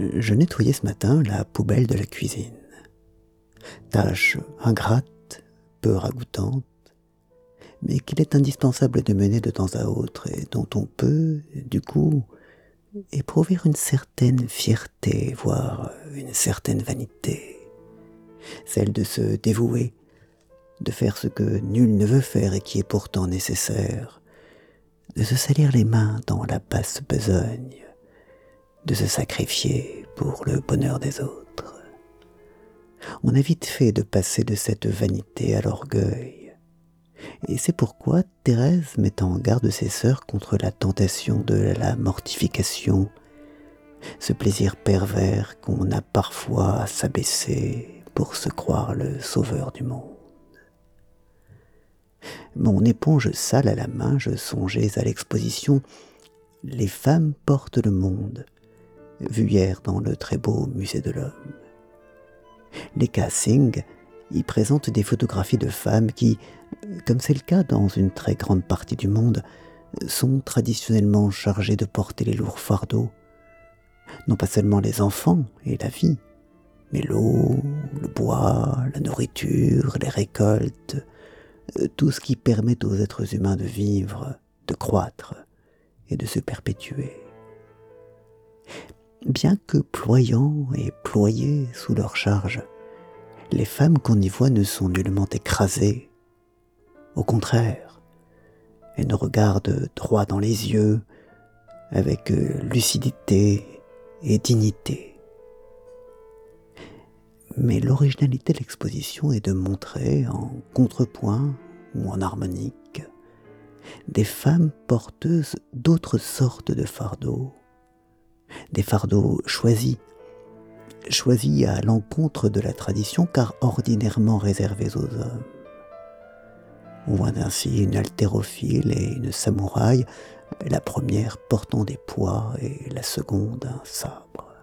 Je nettoyais ce matin la poubelle de la cuisine. Tâche ingrate, peu ragoûtante, mais qu'il est indispensable de mener de temps à autre et dont on peut, du coup, éprouver une certaine fierté, voire une certaine vanité. Celle de se dévouer, de faire ce que nul ne veut faire et qui est pourtant nécessaire, de se salir les mains dans la basse besogne, de se sacrifier pour le bonheur des autres. On a vite fait de passer de cette vanité à l'orgueil. Et c'est pourquoi Thérèse met en garde ses sœurs contre la tentation de la mortification, ce plaisir pervers qu'on a parfois à s'abaisser pour se croire le sauveur du monde. Mon éponge sale à la main, je songeais à l'exposition Les femmes portent le monde, vue hier dans le très beau musée de l'homme. Les Singh y présentent des photographies de femmes qui, comme c'est le cas dans une très grande partie du monde, sont traditionnellement chargées de porter les lourds fardeaux. Non pas seulement les enfants et la vie, mais l'eau, le bois, la nourriture, les récoltes, tout ce qui permet aux êtres humains de vivre, de croître et de se perpétuer. Bien que ployant et ployés sous leur charge, les femmes qu'on y voit ne sont nullement écrasées. Au contraire, elles nous regardent droit dans les yeux, avec lucidité et dignité. Mais l'originalité de l'exposition est de montrer en contrepoint ou en harmonique des femmes porteuses d'autres sortes de fardeaux, des fardeaux choisis, choisis à l'encontre de la tradition car ordinairement réservés aux hommes. On voit ainsi une haltérophile et une samouraï, la première portant des poids et la seconde un sabre.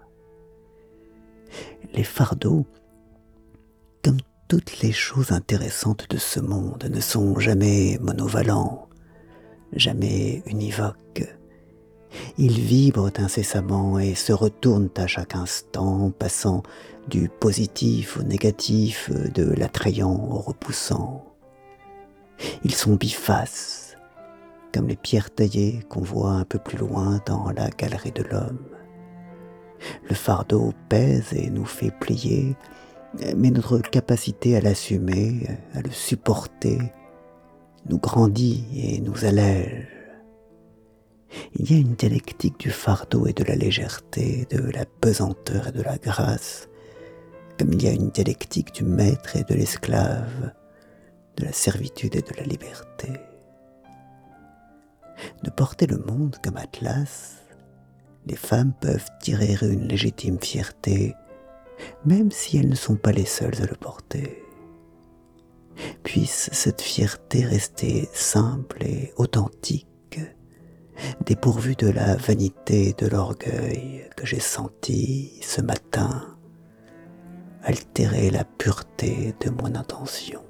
Les fardeaux comme toutes les choses intéressantes de ce monde ne sont jamais monovalents, jamais univoques. Ils vibrent incessamment et se retournent à chaque instant, passant du positif au négatif, de l'attrayant au repoussant. Ils sont bifaces, comme les pierres taillées qu'on voit un peu plus loin dans la galerie de l'homme. Le fardeau pèse et nous fait plier, mais notre capacité à l'assumer, à le supporter, nous grandit et nous allège. Il y a une dialectique du fardeau et de la légèreté, de la pesanteur et de la grâce, comme il y a une dialectique du maître et de l'esclave, de la servitude et de la liberté. De porter le monde comme Atlas, les femmes peuvent tirer une légitime fierté même si elles ne sont pas les seules à le porter. Puisse cette fierté rester simple et authentique, dépourvue de la vanité et de l'orgueil que j'ai senti ce matin altérer la pureté de mon intention.